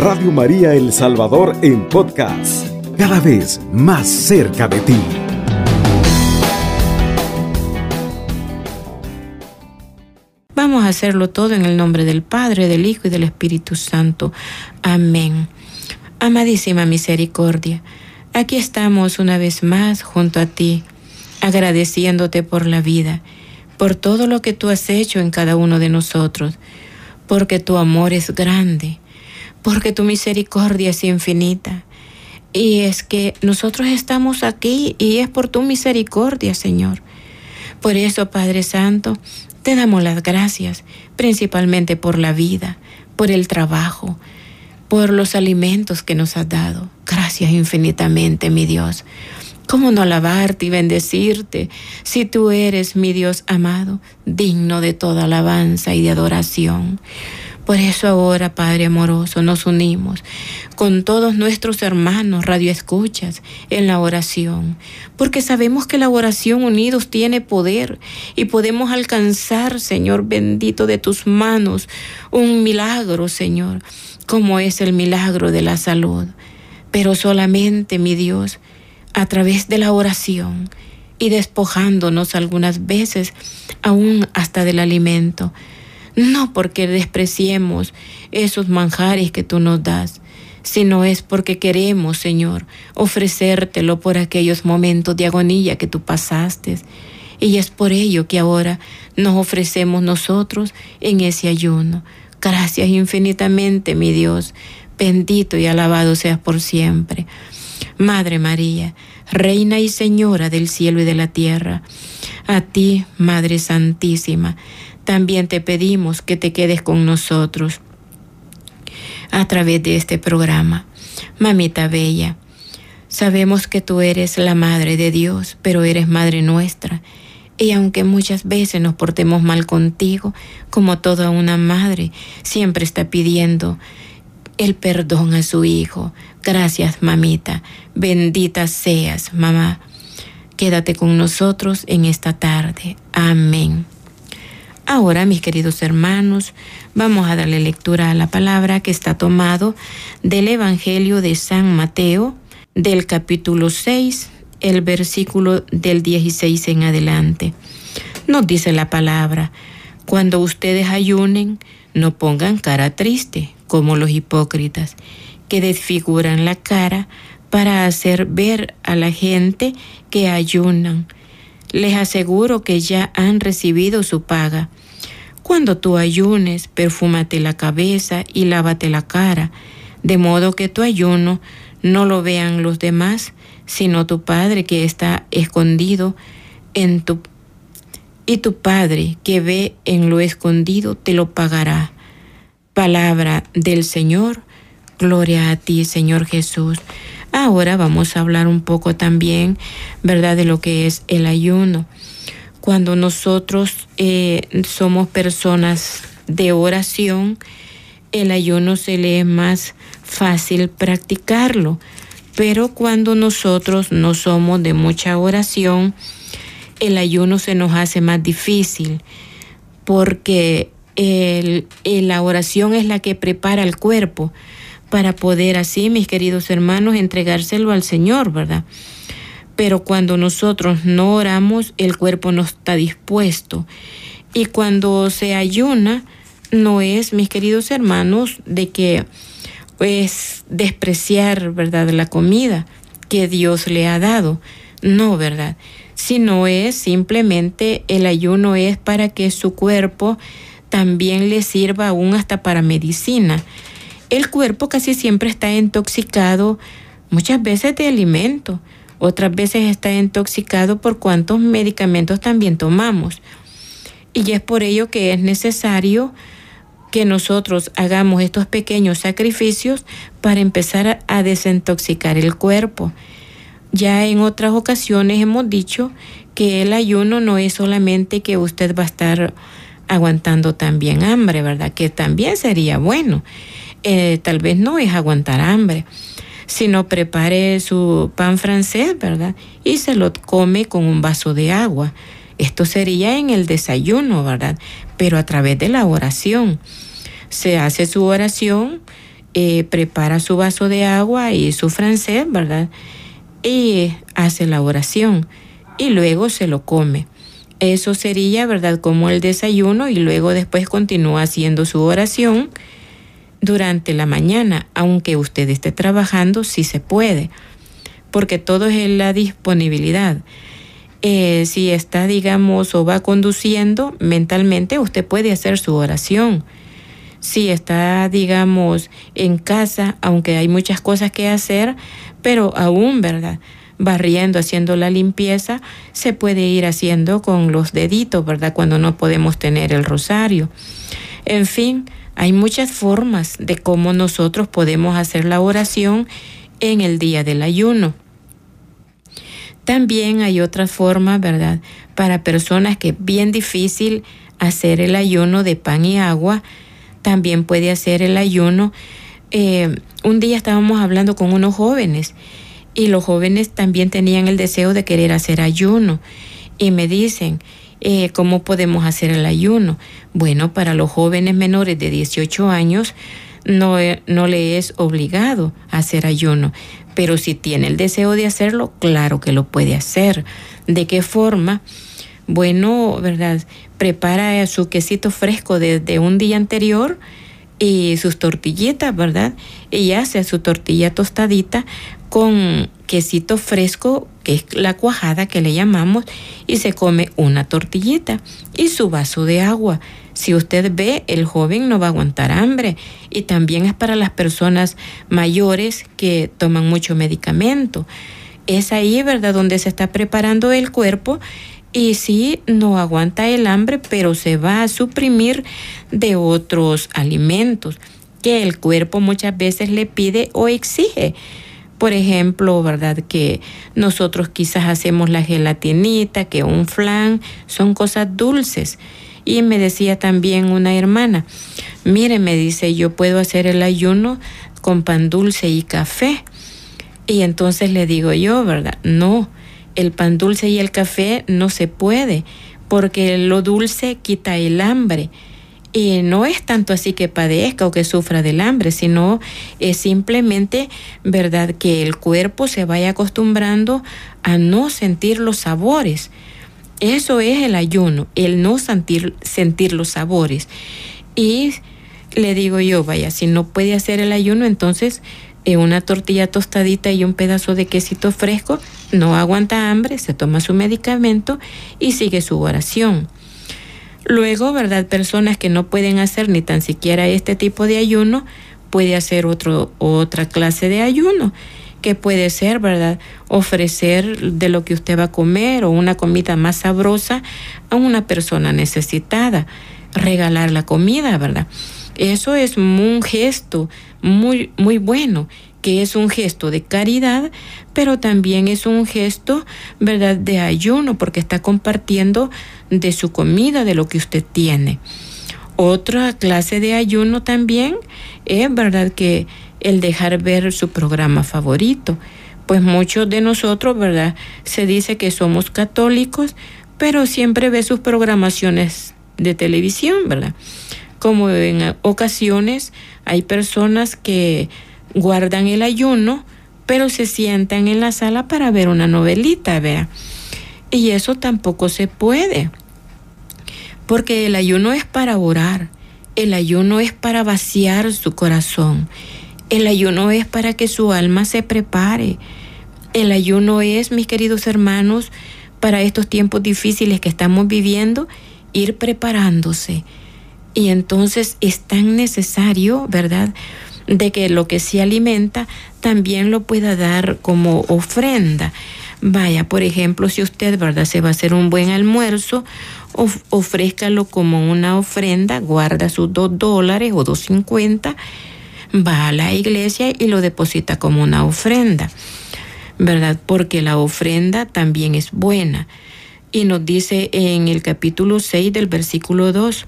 Radio María El Salvador en podcast, cada vez más cerca de ti. Vamos a hacerlo todo en el nombre del Padre, del Hijo y del Espíritu Santo. Amén. Amadísima misericordia, aquí estamos una vez más junto a ti, agradeciéndote por la vida, por todo lo que tú has hecho en cada uno de nosotros, porque tu amor es grande, porque tu misericordia es infinita. Y es que nosotros estamos aquí y es por tu misericordia, Señor. Por eso, Padre Santo, te damos las gracias, principalmente por la vida, por el trabajo, por los alimentos que nos has dado. Gracias infinitamente, mi Dios. ¿Cómo no alabarte y bendecirte si tú eres mi Dios amado, digno de toda alabanza y de adoración? Por eso ahora, Padre amoroso, nos unimos con todos nuestros hermanos radioescuchas en la oración, porque sabemos que la oración unidos tiene poder y podemos alcanzar, Señor bendito, de tus manos un milagro, Señor, como es el milagro de la salud. Pero solamente, mi Dios, a través de la oración y despojándonos algunas veces aún hasta del alimento no porque despreciemos esos manjares que tú nos das, sino es porque queremos, Señor, ofrecértelo por aquellos momentos de agonía que tú pasaste. Y es por ello que ahora nos ofrecemos nosotros en ese ayuno. Gracias infinitamente, mi Dios. Bendito y alabado seas por siempre. Madre María, Reina y Señora del cielo y de la tierra, a ti, Madre Santísima, también te pedimos que te quedes con nosotros a través de este programa. Mamita Bella, sabemos que tú eres la Madre de Dios, pero eres Madre nuestra. Y aunque muchas veces nos portemos mal contigo, como toda una madre, siempre está pidiendo el perdón a su hijo. Gracias, mamita. Bendita seas, mamá. Quédate con nosotros en esta tarde. Amén. Ahora, mis queridos hermanos, vamos a darle lectura a la palabra que está tomado del Evangelio de San Mateo, del capítulo 6, el versículo del 16 en adelante. Nos dice la palabra, cuando ustedes ayunen, no pongan cara triste, como los hipócritas, que desfiguran la cara para hacer ver a la gente que ayunan. Les aseguro que ya han recibido su paga. Cuando tú ayunes, perfúmate la cabeza y lávate la cara, de modo que tu ayuno no lo vean los demás, sino tu Padre que está escondido en tu y tu Padre que ve en lo escondido te lo pagará. Palabra del Señor, gloria a ti, Señor Jesús. Ahora vamos a hablar un poco también, ¿verdad?, de lo que es el ayuno cuando nosotros eh, somos personas de oración, el ayuno se le es más fácil practicarlo. Pero cuando nosotros no somos de mucha oración, el ayuno se nos hace más difícil porque la oración es la que prepara el cuerpo para poder así, mis queridos hermanos, entregárselo al Señor, ¿verdad? pero cuando nosotros no oramos, el cuerpo no está dispuesto. Y cuando se ayuna, no es, mis queridos hermanos, de que es despreciar, ¿verdad?, la comida que Dios le ha dado. No, ¿verdad? Sino es simplemente el ayuno es para que su cuerpo también le sirva aún hasta para medicina. El cuerpo casi siempre está intoxicado muchas veces de alimento otras veces está intoxicado por cuántos medicamentos también tomamos. Y es por ello que es necesario que nosotros hagamos estos pequeños sacrificios para empezar a desintoxicar el cuerpo. Ya en otras ocasiones hemos dicho que el ayuno no es solamente que usted va a estar aguantando también hambre, ¿verdad? Que también sería bueno. Eh, tal vez no es aguantar hambre, sino prepare su pan francés, ¿verdad? Y se lo come con un vaso de agua. Esto sería en el desayuno, ¿verdad? Pero a través de la oración. Se hace su oración eh, prepara su vaso de agua y su francés, ¿verdad? Y hace la oración y luego se lo come. Eso sería, ¿verdad? Como el desayuno y luego después continúa haciendo su oración durante la mañana, aunque usted esté trabajando, sí se puede, porque todo es en la disponibilidad. Eh, si está, digamos, o va conduciendo mentalmente, usted puede hacer su oración. Si está, digamos, en casa, aunque hay muchas cosas que hacer, pero aún, ¿verdad? Barriendo, haciendo la limpieza, se puede ir haciendo con los deditos, ¿verdad? Cuando no podemos tener el rosario. En fin, hay muchas formas de cómo nosotros podemos hacer la oración en el día del ayuno. También hay otra forma, ¿verdad? Para personas que es bien difícil hacer el ayuno de pan y agua, también puede hacer el ayuno. Eh, un día estábamos hablando con unos jóvenes y los jóvenes también tenían el deseo de querer hacer ayuno y me dicen, eh, ¿Cómo podemos hacer el ayuno? Bueno, para los jóvenes menores de 18 años no, eh, no le es obligado hacer ayuno, pero si tiene el deseo de hacerlo, claro que lo puede hacer. ¿De qué forma? Bueno, ¿verdad? Prepara su quesito fresco desde un día anterior y sus tortillitas, ¿verdad? Y hace su tortilla tostadita con quesito fresco, es la cuajada que le llamamos, y se come una tortillita y su vaso de agua. Si usted ve, el joven no va a aguantar hambre y también es para las personas mayores que toman mucho medicamento. Es ahí, ¿verdad?, donde se está preparando el cuerpo y sí no aguanta el hambre, pero se va a suprimir de otros alimentos que el cuerpo muchas veces le pide o exige. Por ejemplo, ¿verdad? Que nosotros quizás hacemos la gelatinita, que un flan, son cosas dulces. Y me decía también una hermana, mire, me dice, yo puedo hacer el ayuno con pan dulce y café. Y entonces le digo yo, ¿verdad? No, el pan dulce y el café no se puede, porque lo dulce quita el hambre y no es tanto así que padezca o que sufra del hambre, sino es simplemente, ¿verdad?, que el cuerpo se vaya acostumbrando a no sentir los sabores. Eso es el ayuno, el no sentir, sentir los sabores. Y le digo yo, vaya, si no puede hacer el ayuno, entonces eh, una tortilla tostadita y un pedazo de quesito fresco, no aguanta hambre, se toma su medicamento y sigue su oración. Luego, ¿verdad? Personas que no pueden hacer ni tan siquiera este tipo de ayuno, puede hacer otro, otra clase de ayuno, que puede ser, ¿verdad? Ofrecer de lo que usted va a comer o una comida más sabrosa a una persona necesitada, regalar la comida, ¿verdad? Eso es un gesto muy, muy bueno que es un gesto de caridad, pero también es un gesto, ¿verdad?, de ayuno, porque está compartiendo de su comida, de lo que usted tiene. Otra clase de ayuno también es, ¿verdad?, que el dejar ver su programa favorito. Pues muchos de nosotros, ¿verdad?, se dice que somos católicos, pero siempre ve sus programaciones de televisión, ¿verdad? Como en ocasiones hay personas que guardan el ayuno, pero se sientan en la sala para ver una novelita, vea. Y eso tampoco se puede, porque el ayuno es para orar, el ayuno es para vaciar su corazón, el ayuno es para que su alma se prepare, el ayuno es, mis queridos hermanos, para estos tiempos difíciles que estamos viviendo, ir preparándose. Y entonces es tan necesario, ¿verdad? de que lo que se alimenta también lo pueda dar como ofrenda. Vaya, por ejemplo, si usted, ¿verdad?, se va a hacer un buen almuerzo, of ofrézcalo como una ofrenda, guarda sus dos dólares o dos cincuenta, va a la iglesia y lo deposita como una ofrenda, ¿verdad? Porque la ofrenda también es buena. Y nos dice en el capítulo 6 del versículo 2,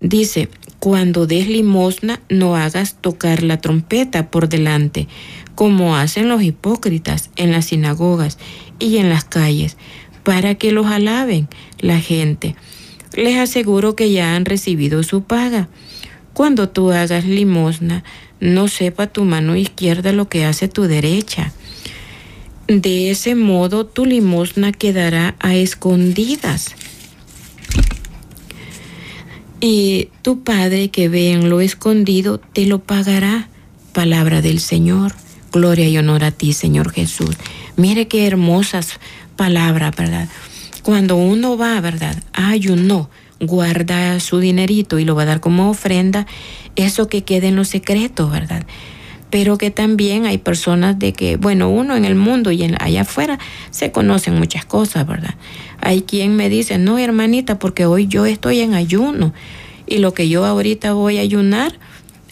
dice, cuando des limosna, no hagas tocar la trompeta por delante, como hacen los hipócritas en las sinagogas y en las calles, para que los alaben la gente. Les aseguro que ya han recibido su paga. Cuando tú hagas limosna, no sepa tu mano izquierda lo que hace tu derecha. De ese modo tu limosna quedará a escondidas. Y tu Padre que ve en lo escondido te lo pagará. Palabra del Señor. Gloria y honor a ti, Señor Jesús. Mire qué hermosas palabras, ¿verdad? Cuando uno va, ¿verdad? Ayuno, guarda su dinerito y lo va a dar como ofrenda, eso que quede en los secretos, ¿verdad? Pero que también hay personas de que, bueno, uno en el mundo y allá afuera se conocen muchas cosas, ¿verdad? Hay quien me dice, no, hermanita, porque hoy yo estoy en ayuno y lo que yo ahorita voy a ayunar,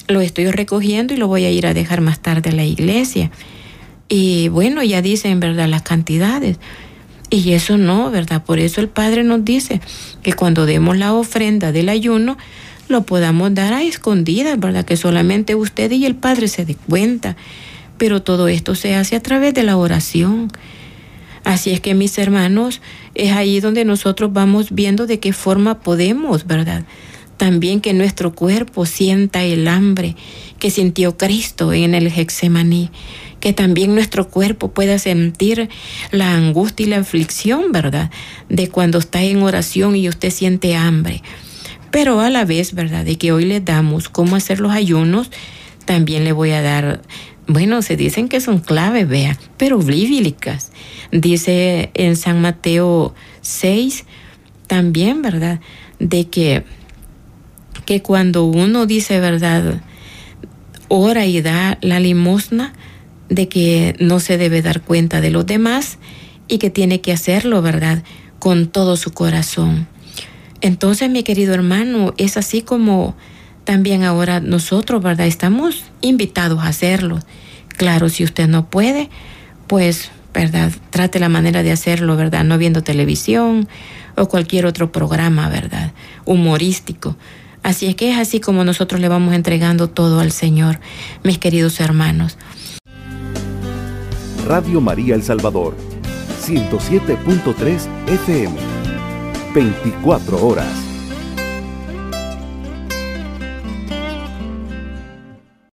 lo estoy recogiendo y lo voy a ir a dejar más tarde a la iglesia. Y bueno, ya dicen, ¿verdad?, las cantidades. Y eso no, ¿verdad? Por eso el Padre nos dice que cuando demos la ofrenda del ayuno, lo podamos dar a escondidas, ¿verdad? Que solamente usted y el Padre se dé cuenta. Pero todo esto se hace a través de la oración. Así es que mis hermanos, es ahí donde nosotros vamos viendo de qué forma podemos, ¿verdad? También que nuestro cuerpo sienta el hambre que sintió Cristo en el Hexemaní, que también nuestro cuerpo pueda sentir la angustia y la aflicción, ¿verdad? De cuando está en oración y usted siente hambre. Pero a la vez, ¿verdad? De que hoy le damos cómo hacer los ayunos, también le voy a dar, bueno, se dicen que son claves, vea, pero bíblicas. Dice en San Mateo 6, también, ¿verdad? De que que cuando uno dice verdad, ora y da la limosna, de que no se debe dar cuenta de los demás y que tiene que hacerlo, ¿verdad? Con todo su corazón. Entonces, mi querido hermano, es así como también ahora nosotros, ¿verdad? Estamos invitados a hacerlo. Claro, si usted no puede, pues, ¿verdad? Trate la manera de hacerlo, ¿verdad? No viendo televisión o cualquier otro programa, ¿verdad? Humorístico. Así es que es así como nosotros le vamos entregando todo al Señor, mis queridos hermanos. Radio María El Salvador, 107.3 FM, 24 horas.